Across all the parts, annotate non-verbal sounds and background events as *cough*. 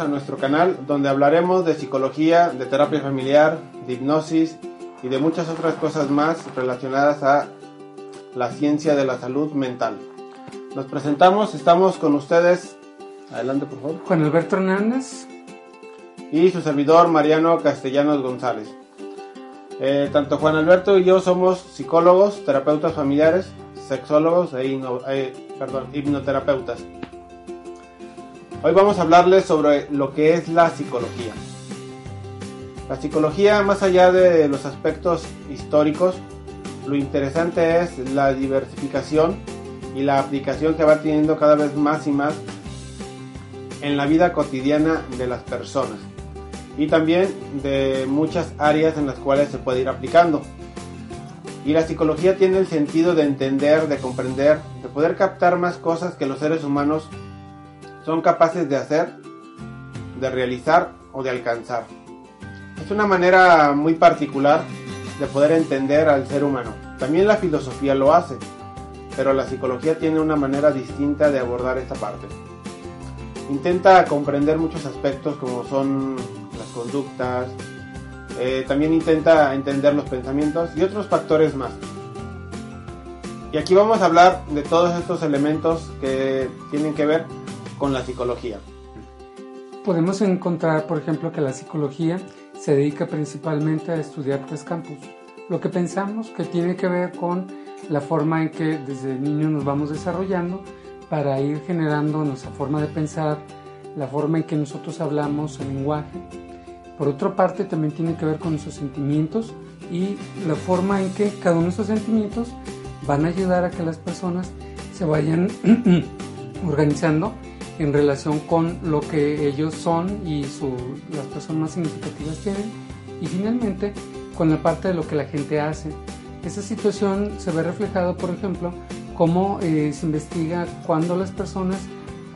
A nuestro canal donde hablaremos de psicología, de terapia familiar, de hipnosis y de muchas otras cosas más relacionadas a la ciencia de la salud mental. Nos presentamos, estamos con ustedes. Adelante, por favor. Juan Alberto Hernández. Y su servidor Mariano Castellanos González. Eh, tanto Juan Alberto y yo somos psicólogos, terapeutas familiares, sexólogos e eh, perdón, hipnoterapeutas. Hoy vamos a hablarles sobre lo que es la psicología. La psicología, más allá de los aspectos históricos, lo interesante es la diversificación y la aplicación que va teniendo cada vez más y más en la vida cotidiana de las personas y también de muchas áreas en las cuales se puede ir aplicando. Y la psicología tiene el sentido de entender, de comprender, de poder captar más cosas que los seres humanos son capaces de hacer, de realizar o de alcanzar. Es una manera muy particular de poder entender al ser humano. También la filosofía lo hace, pero la psicología tiene una manera distinta de abordar esta parte. Intenta comprender muchos aspectos como son las conductas, eh, también intenta entender los pensamientos y otros factores más. Y aquí vamos a hablar de todos estos elementos que tienen que ver con la psicología. Podemos encontrar, por ejemplo, que la psicología se dedica principalmente a estudiar tres campos. Lo que pensamos que tiene que ver con la forma en que desde niño nos vamos desarrollando para ir generando nuestra forma de pensar, la forma en que nosotros hablamos, el lenguaje. Por otra parte, también tiene que ver con nuestros sentimientos y la forma en que cada uno de esos sentimientos van a ayudar a que las personas se vayan *clears throat* organizando en relación con lo que ellos son y las personas más significativas tienen. Y finalmente, con la parte de lo que la gente hace. Esa situación se ve reflejado, por ejemplo, cómo eh, se investiga cuando las personas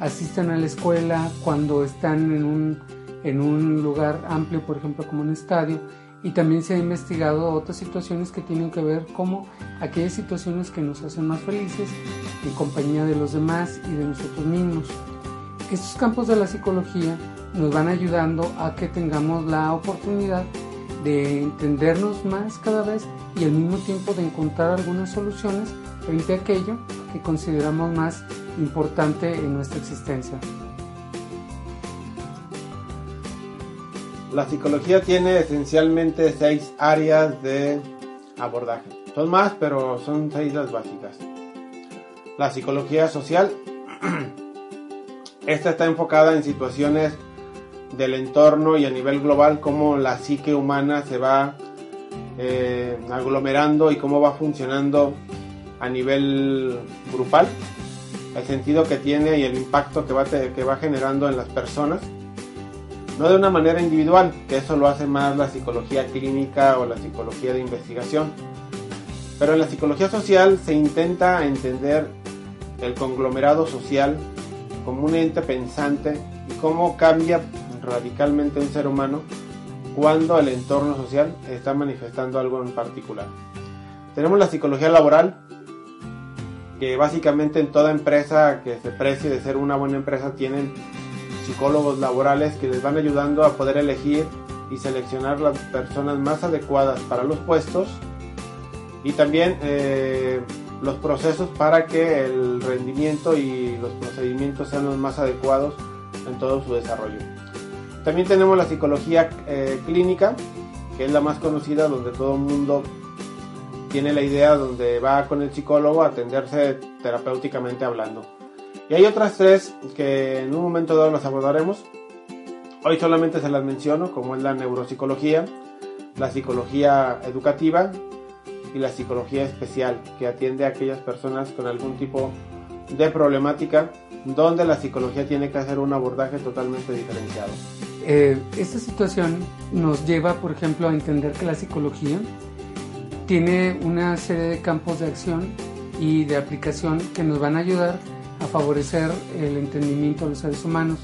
asisten a la escuela, cuando están en un, en un lugar amplio, por ejemplo, como un estadio, y también se ha investigado otras situaciones que tienen que ver como aquellas situaciones que nos hacen más felices en compañía de los demás y de nosotros mismos. Estos campos de la psicología nos van ayudando a que tengamos la oportunidad de entendernos más cada vez y al mismo tiempo de encontrar algunas soluciones frente a aquello que consideramos más importante en nuestra existencia. La psicología tiene esencialmente seis áreas de abordaje. Son más, pero son seis las básicas. La psicología social *clears throat* Esta está enfocada en situaciones del entorno y a nivel global, cómo la psique humana se va eh, aglomerando y cómo va funcionando a nivel grupal, el sentido que tiene y el impacto que va, que va generando en las personas, no de una manera individual, que eso lo hace más la psicología clínica o la psicología de investigación, pero en la psicología social se intenta entender el conglomerado social como un ente pensante y cómo cambia radicalmente un ser humano cuando el entorno social está manifestando algo en particular. Tenemos la psicología laboral, que básicamente en toda empresa que se precie de ser una buena empresa tienen psicólogos laborales que les van ayudando a poder elegir y seleccionar las personas más adecuadas para los puestos y también eh, los procesos para que el rendimiento y los procedimientos sean los más adecuados en todo su desarrollo. También tenemos la psicología eh, clínica, que es la más conocida, donde todo el mundo tiene la idea donde va con el psicólogo a atenderse terapéuticamente hablando. Y hay otras tres que en un momento dado las abordaremos. Hoy solamente se las menciono, como es la neuropsicología, la psicología educativa y la psicología especial, que atiende a aquellas personas con algún tipo de problemática donde la psicología tiene que hacer un abordaje totalmente diferenciado. Eh, esta situación nos lleva, por ejemplo, a entender que la psicología tiene una serie de campos de acción y de aplicación que nos van a ayudar a favorecer el entendimiento de los seres humanos.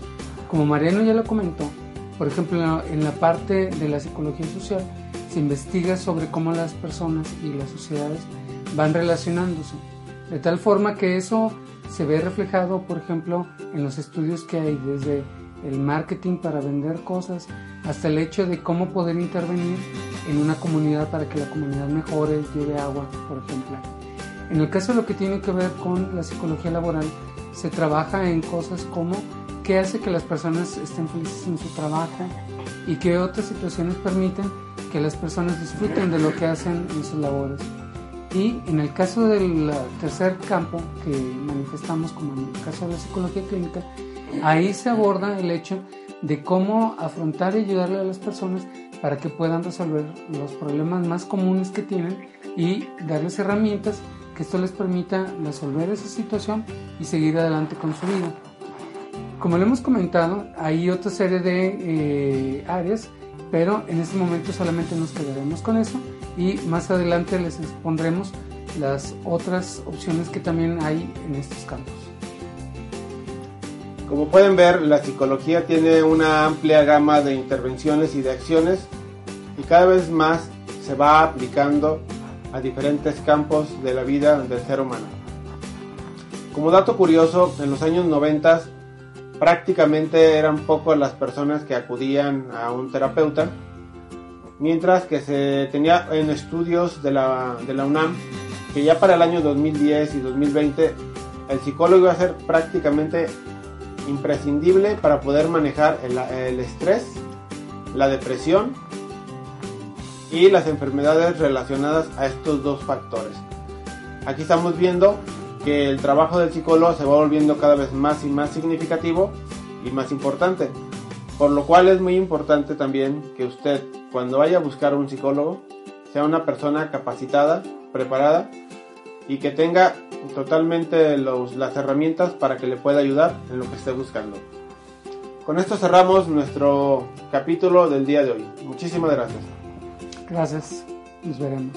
Como Mariano ya lo comentó, por ejemplo, en la parte de la psicología social se investiga sobre cómo las personas y las sociedades van relacionándose, de tal forma que eso se ve reflejado, por ejemplo, en los estudios que hay desde el marketing para vender cosas hasta el hecho de cómo poder intervenir en una comunidad para que la comunidad mejore, lleve agua, por ejemplo. En el caso de lo que tiene que ver con la psicología laboral, se trabaja en cosas como qué hace que las personas estén felices en su trabajo y qué otras situaciones permiten que las personas disfruten de lo que hacen en sus labores. Y en el caso del tercer campo que manifestamos, como en el caso de la psicología clínica, ahí se aborda el hecho de cómo afrontar y ayudarle a las personas para que puedan resolver los problemas más comunes que tienen y darles herramientas que esto les permita resolver esa situación y seguir adelante con su vida. Como lo hemos comentado, hay otra serie de eh, áreas, pero en este momento solamente nos quedaremos con eso y más adelante les expondremos las otras opciones que también hay en estos campos. Como pueden ver, la psicología tiene una amplia gama de intervenciones y de acciones y cada vez más se va aplicando a diferentes campos de la vida del ser humano. Como dato curioso, en los años 90 prácticamente eran pocas las personas que acudían a un terapeuta mientras que se tenía en estudios de la, de la UNAM que ya para el año 2010 y 2020 el psicólogo iba a ser prácticamente imprescindible para poder manejar el, el estrés, la depresión y las enfermedades relacionadas a estos dos factores. Aquí estamos viendo que el trabajo del psicólogo se va volviendo cada vez más y más significativo y más importante. Por lo cual es muy importante también que usted cuando vaya a buscar un psicólogo sea una persona capacitada, preparada y que tenga totalmente las herramientas para que le pueda ayudar en lo que esté buscando. Con esto cerramos nuestro capítulo del día de hoy. Muchísimas gracias. Gracias. Nos veremos.